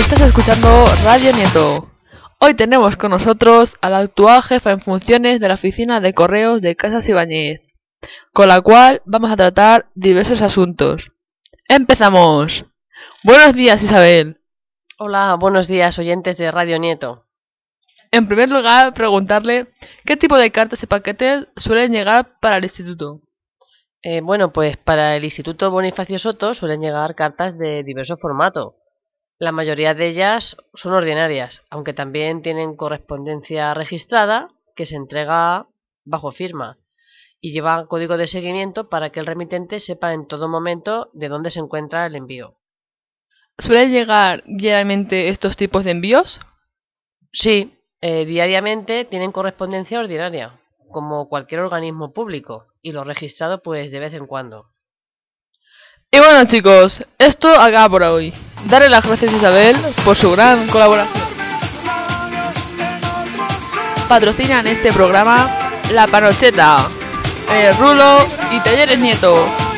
Estás escuchando Radio Nieto. Hoy tenemos con nosotros a la actual jefa en funciones de la oficina de correos de Casas Ibáñez, con la cual vamos a tratar diversos asuntos. ¡Empezamos! Buenos días, Isabel. Hola, buenos días, oyentes de Radio Nieto. En primer lugar, preguntarle qué tipo de cartas y paquetes suelen llegar para el instituto. Eh, bueno, pues para el Instituto Bonifacio Soto suelen llegar cartas de diverso formato. La mayoría de ellas son ordinarias, aunque también tienen correspondencia registrada que se entrega bajo firma y lleva código de seguimiento para que el remitente sepa en todo momento de dónde se encuentra el envío. ¿Suelen llegar diariamente estos tipos de envíos? Sí, eh, diariamente tienen correspondencia ordinaria, como cualquier organismo público, y lo registrado pues de vez en cuando. Y bueno chicos, esto acaba por hoy. Darle las gracias a Isabel por su gran colaboración. Patrocinan este programa La Panocheta, el Rulo y Talleres Nieto.